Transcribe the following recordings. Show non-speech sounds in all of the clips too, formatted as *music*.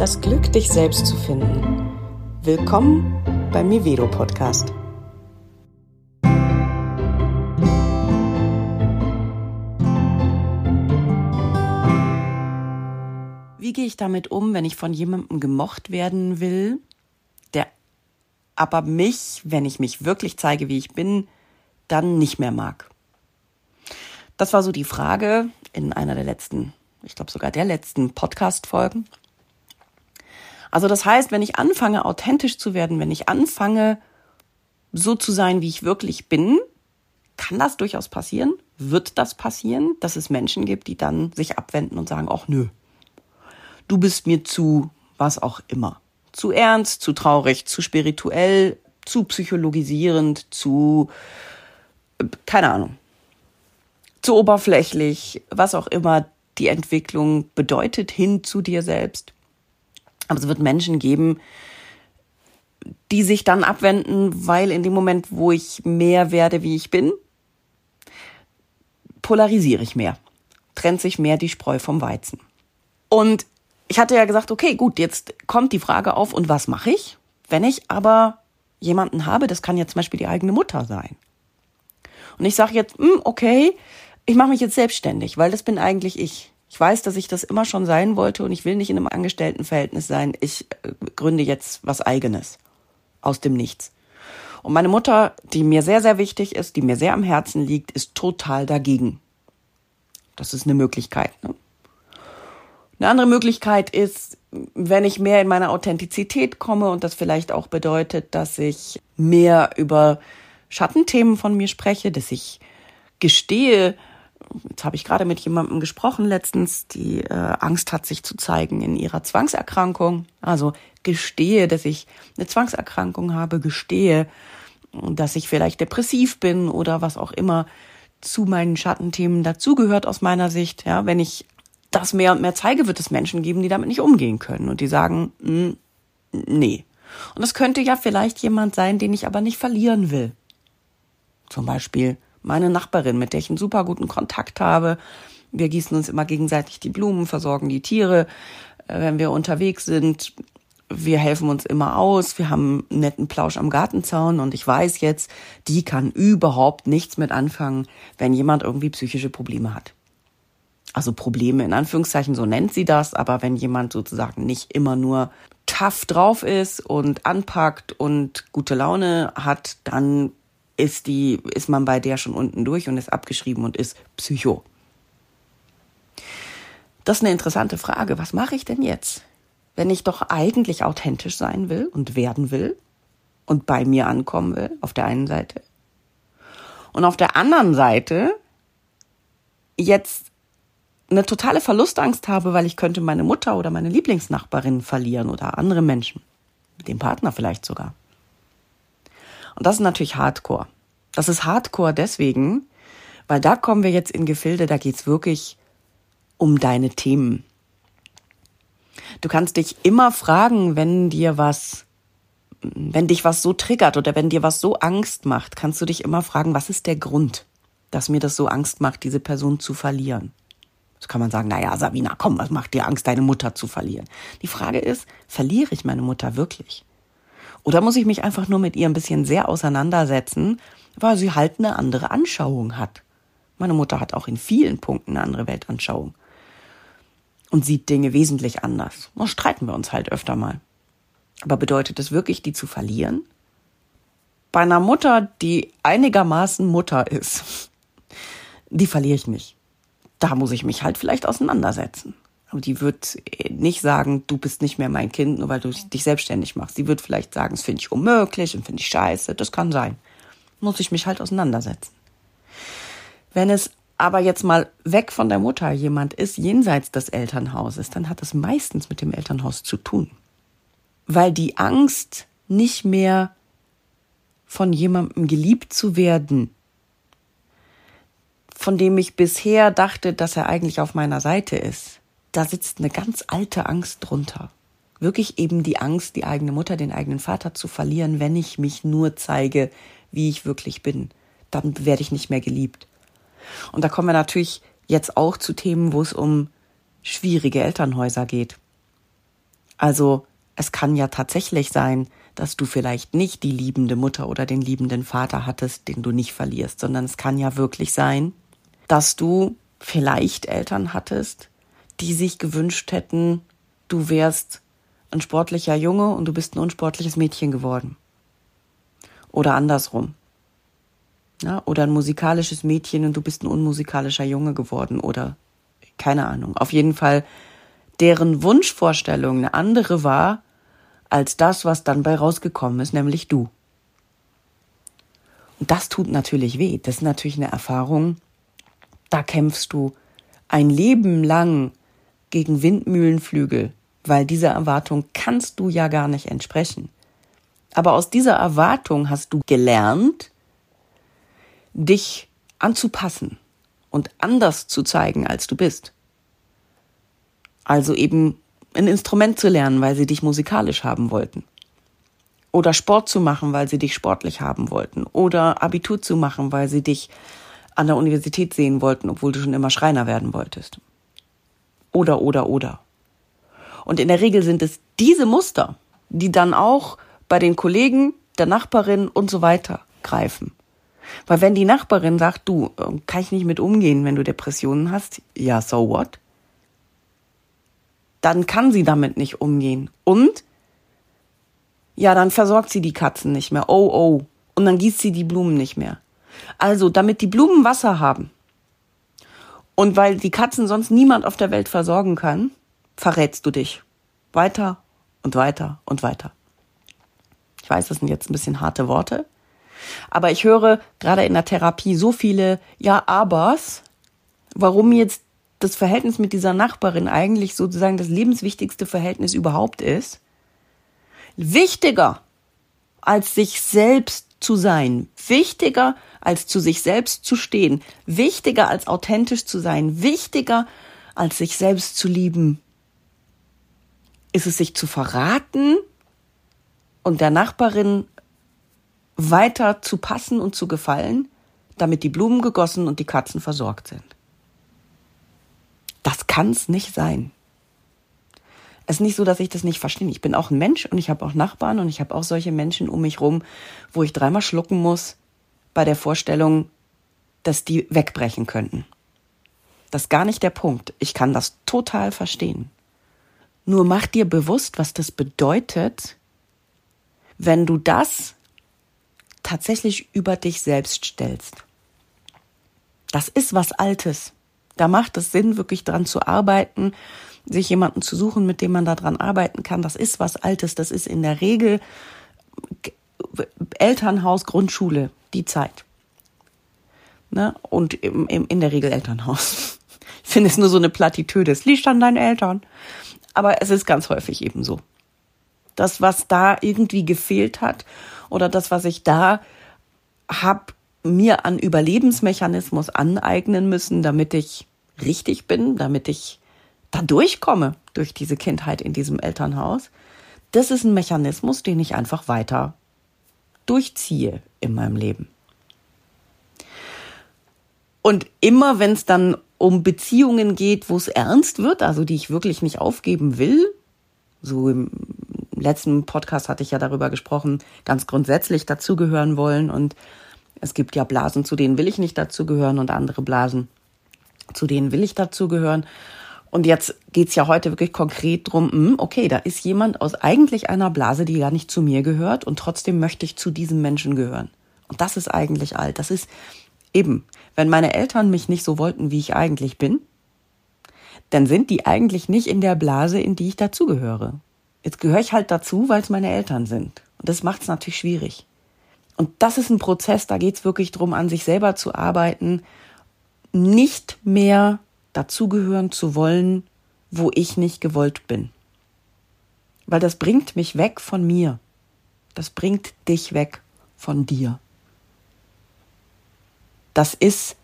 das Glück, dich selbst zu finden. Willkommen beim Mivedo Podcast. Wie gehe ich damit um, wenn ich von jemandem gemocht werden will, der aber mich, wenn ich mich wirklich zeige, wie ich bin, dann nicht mehr mag? Das war so die Frage in einer der letzten, ich glaube sogar der letzten Podcast-Folgen. Also das heißt, wenn ich anfange, authentisch zu werden, wenn ich anfange, so zu sein, wie ich wirklich bin, kann das durchaus passieren, wird das passieren, dass es Menschen gibt, die dann sich abwenden und sagen, ach nö, du bist mir zu was auch immer. Zu ernst, zu traurig, zu spirituell, zu psychologisierend, zu, keine Ahnung, zu oberflächlich, was auch immer die Entwicklung bedeutet hin zu dir selbst. Aber es wird Menschen geben, die sich dann abwenden, weil in dem Moment, wo ich mehr werde, wie ich bin, polarisiere ich mehr, trennt sich mehr die Spreu vom Weizen. Und ich hatte ja gesagt, okay, gut, jetzt kommt die Frage auf, und was mache ich, wenn ich aber jemanden habe, das kann ja zum Beispiel die eigene Mutter sein. Und ich sage jetzt, hm, okay, ich mache mich jetzt selbstständig, weil das bin eigentlich ich. Ich weiß, dass ich das immer schon sein wollte und ich will nicht in einem Angestelltenverhältnis sein. Ich äh, gründe jetzt was eigenes. Aus dem Nichts. Und meine Mutter, die mir sehr, sehr wichtig ist, die mir sehr am Herzen liegt, ist total dagegen. Das ist eine Möglichkeit. Ne? Eine andere Möglichkeit ist, wenn ich mehr in meine Authentizität komme und das vielleicht auch bedeutet, dass ich mehr über Schattenthemen von mir spreche, dass ich gestehe, jetzt habe ich gerade mit jemandem gesprochen letztens, die äh, Angst hat, sich zu zeigen in ihrer Zwangserkrankung. Also gestehe, dass ich eine Zwangserkrankung habe, gestehe, dass ich vielleicht depressiv bin oder was auch immer zu meinen Schattenthemen dazugehört aus meiner Sicht. Ja, wenn ich das mehr und mehr zeige, wird es Menschen geben, die damit nicht umgehen können und die sagen, hm, nee. Und das könnte ja vielleicht jemand sein, den ich aber nicht verlieren will. Zum Beispiel meine Nachbarin, mit der ich einen super guten Kontakt habe. Wir gießen uns immer gegenseitig die Blumen, versorgen die Tiere, äh, wenn wir unterwegs sind. Wir helfen uns immer aus. Wir haben einen netten Plausch am Gartenzaun und ich weiß jetzt, die kann überhaupt nichts mit anfangen, wenn jemand irgendwie psychische Probleme hat. Also Probleme in Anführungszeichen, so nennt sie das, aber wenn jemand sozusagen nicht immer nur tough drauf ist und anpackt und gute Laune hat, dann ist die, ist man bei der schon unten durch und ist abgeschrieben und ist Psycho. Das ist eine interessante Frage. Was mache ich denn jetzt? Wenn ich doch eigentlich authentisch sein will und werden will und bei mir ankommen will, auf der einen Seite. Und auf der anderen Seite jetzt eine totale Verlustangst habe, weil ich könnte meine Mutter oder meine Lieblingsnachbarin verlieren oder andere Menschen. Den Partner vielleicht sogar. Und das ist natürlich Hardcore. Das ist Hardcore deswegen, weil da kommen wir jetzt in Gefilde, da geht's wirklich um deine Themen. Du kannst dich immer fragen, wenn dir was, wenn dich was so triggert oder wenn dir was so Angst macht, kannst du dich immer fragen, was ist der Grund, dass mir das so Angst macht, diese Person zu verlieren? So kann man sagen, naja, Sabina, komm, was macht dir Angst, deine Mutter zu verlieren? Die Frage ist, verliere ich meine Mutter wirklich? Oder muss ich mich einfach nur mit ihr ein bisschen sehr auseinandersetzen, weil sie halt eine andere Anschauung hat? Meine Mutter hat auch in vielen Punkten eine andere Weltanschauung und sieht Dinge wesentlich anders. Da streiten wir uns halt öfter mal. Aber bedeutet es wirklich, die zu verlieren? Bei einer Mutter, die einigermaßen Mutter ist, *laughs* die verliere ich nicht. Da muss ich mich halt vielleicht auseinandersetzen. Aber die wird nicht sagen, du bist nicht mehr mein Kind, nur weil du dich selbstständig machst. Sie wird vielleicht sagen, das finde ich unmöglich und finde ich scheiße. Das kann sein. Muss ich mich halt auseinandersetzen. Wenn es aber jetzt mal weg von der Mutter jemand ist, jenseits des Elternhauses, dann hat es meistens mit dem Elternhaus zu tun. Weil die Angst, nicht mehr von jemandem geliebt zu werden, von dem ich bisher dachte, dass er eigentlich auf meiner Seite ist, da sitzt eine ganz alte Angst drunter. Wirklich eben die Angst, die eigene Mutter, den eigenen Vater zu verlieren, wenn ich mich nur zeige, wie ich wirklich bin. Dann werde ich nicht mehr geliebt. Und da kommen wir natürlich jetzt auch zu Themen, wo es um schwierige Elternhäuser geht. Also es kann ja tatsächlich sein, dass du vielleicht nicht die liebende Mutter oder den liebenden Vater hattest, den du nicht verlierst, sondern es kann ja wirklich sein, dass du vielleicht Eltern hattest, die sich gewünscht hätten, du wärst ein sportlicher Junge und du bist ein unsportliches Mädchen geworden. Oder andersrum. Ja, oder ein musikalisches Mädchen und du bist ein unmusikalischer Junge geworden oder keine Ahnung. Auf jeden Fall, deren Wunschvorstellung eine andere war als das, was dann bei rausgekommen ist, nämlich du. Und das tut natürlich weh. Das ist natürlich eine Erfahrung, da kämpfst du ein Leben lang gegen Windmühlenflügel, weil dieser Erwartung kannst du ja gar nicht entsprechen. Aber aus dieser Erwartung hast du gelernt, dich anzupassen und anders zu zeigen, als du bist. Also eben ein Instrument zu lernen, weil sie dich musikalisch haben wollten. Oder Sport zu machen, weil sie dich sportlich haben wollten. Oder Abitur zu machen, weil sie dich an der Universität sehen wollten, obwohl du schon immer Schreiner werden wolltest. Oder, oder, oder. Und in der Regel sind es diese Muster, die dann auch bei den Kollegen, der Nachbarin und so weiter greifen. Weil wenn die Nachbarin sagt, du, ähm, kann ich nicht mit umgehen, wenn du Depressionen hast, ja, so what? Dann kann sie damit nicht umgehen. Und ja, dann versorgt sie die Katzen nicht mehr. Oh, oh. Und dann gießt sie die Blumen nicht mehr. Also, damit die Blumen Wasser haben und weil die Katzen sonst niemand auf der Welt versorgen kann, verrätst du dich. Weiter und weiter und weiter. Ich weiß, das sind jetzt ein bisschen harte Worte, aber ich höre gerade in der Therapie so viele Ja-Abers, warum jetzt das Verhältnis mit dieser Nachbarin eigentlich sozusagen das lebenswichtigste Verhältnis überhaupt ist. Wichtiger als sich selbst zu sein, wichtiger als zu sich selbst zu stehen, wichtiger als authentisch zu sein, wichtiger als sich selbst zu lieben. Ist es sich zu verraten und der Nachbarin weiter zu passen und zu gefallen, damit die Blumen gegossen und die Katzen versorgt sind. Das kann's nicht sein. Es ist nicht so, dass ich das nicht verstehe. Ich bin auch ein Mensch und ich habe auch Nachbarn und ich habe auch solche Menschen um mich rum, wo ich dreimal schlucken muss bei der Vorstellung, dass die wegbrechen könnten. Das ist gar nicht der Punkt. Ich kann das total verstehen. Nur mach dir bewusst, was das bedeutet, wenn du das tatsächlich über dich selbst stellst. Das ist was Altes. Da macht es Sinn, wirklich dran zu arbeiten, sich jemanden zu suchen, mit dem man daran arbeiten kann. Das ist was Altes. Das ist in der Regel Elternhaus, Grundschule, die Zeit. Ne? Und im, im, in der Regel Elternhaus. *laughs* Ich finde es nur so eine Plattitüde. Es liegt an deinen Eltern. Aber es ist ganz häufig eben so. Das, was da irgendwie gefehlt hat oder das, was ich da hab mir an Überlebensmechanismus aneignen müssen, damit ich richtig bin, damit ich da durchkomme durch diese Kindheit in diesem Elternhaus. Das ist ein Mechanismus, den ich einfach weiter durchziehe in meinem Leben. Und immer wenn es dann um Beziehungen geht, wo es ernst wird, also die ich wirklich nicht aufgeben will, so im letzten Podcast hatte ich ja darüber gesprochen, ganz grundsätzlich dazugehören wollen. Und es gibt ja Blasen, zu denen will ich nicht dazugehören und andere Blasen, zu denen will ich dazugehören. Und jetzt geht's ja heute wirklich konkret drum, hm, okay, da ist jemand aus eigentlich einer Blase, die gar nicht zu mir gehört und trotzdem möchte ich zu diesem Menschen gehören. Und das ist eigentlich alt. Das ist eben, wenn meine Eltern mich nicht so wollten, wie ich eigentlich bin, dann sind die eigentlich nicht in der Blase, in die ich dazugehöre. Jetzt gehöre ich halt dazu, weil es meine Eltern sind. Und das macht es natürlich schwierig. Und das ist ein Prozess, da geht es wirklich darum, an sich selber zu arbeiten, nicht mehr dazugehören zu wollen, wo ich nicht gewollt bin. Weil das bringt mich weg von mir. Das bringt dich weg von dir. Das ist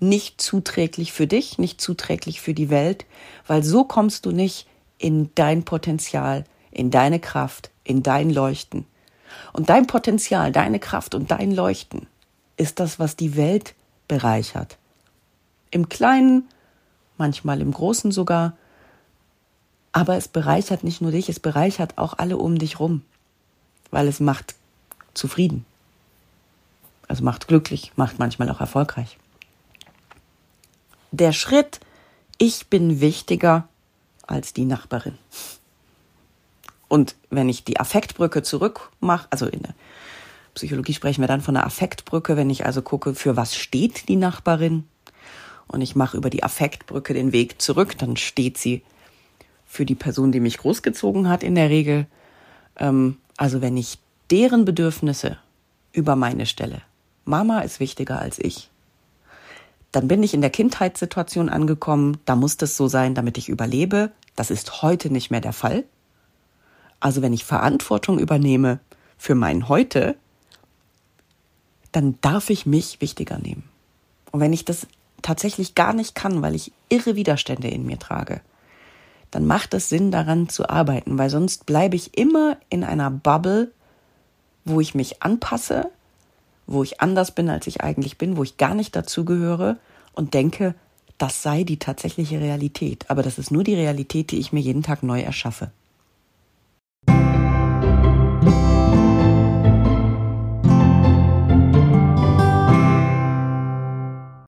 nicht zuträglich für dich, nicht zuträglich für die Welt, weil so kommst du nicht in dein Potenzial, in deine Kraft, in dein Leuchten. Und dein Potenzial, deine Kraft und dein Leuchten ist das, was die Welt bereichert. Im Kleinen, manchmal im Großen sogar. Aber es bereichert nicht nur dich, es bereichert auch alle um dich rum, weil es macht zufrieden. Also macht glücklich, macht manchmal auch erfolgreich. Der Schritt, ich bin wichtiger als die Nachbarin. Und wenn ich die Affektbrücke zurückmache, also in der Psychologie sprechen wir dann von einer Affektbrücke, wenn ich also gucke, für was steht die Nachbarin und ich mache über die Affektbrücke den Weg zurück, dann steht sie für die Person, die mich großgezogen hat in der Regel. Ähm, also wenn ich deren Bedürfnisse über meine stelle, Mama ist wichtiger als ich, dann bin ich in der Kindheitssituation angekommen, da muss das so sein, damit ich überlebe. Das ist heute nicht mehr der Fall. Also wenn ich Verantwortung übernehme für mein Heute, dann darf ich mich wichtiger nehmen. Und wenn ich das tatsächlich gar nicht kann, weil ich irre Widerstände in mir trage, dann macht es Sinn, daran zu arbeiten, weil sonst bleibe ich immer in einer Bubble, wo ich mich anpasse, wo ich anders bin, als ich eigentlich bin, wo ich gar nicht dazugehöre und denke, das sei die tatsächliche Realität. Aber das ist nur die Realität, die ich mir jeden Tag neu erschaffe.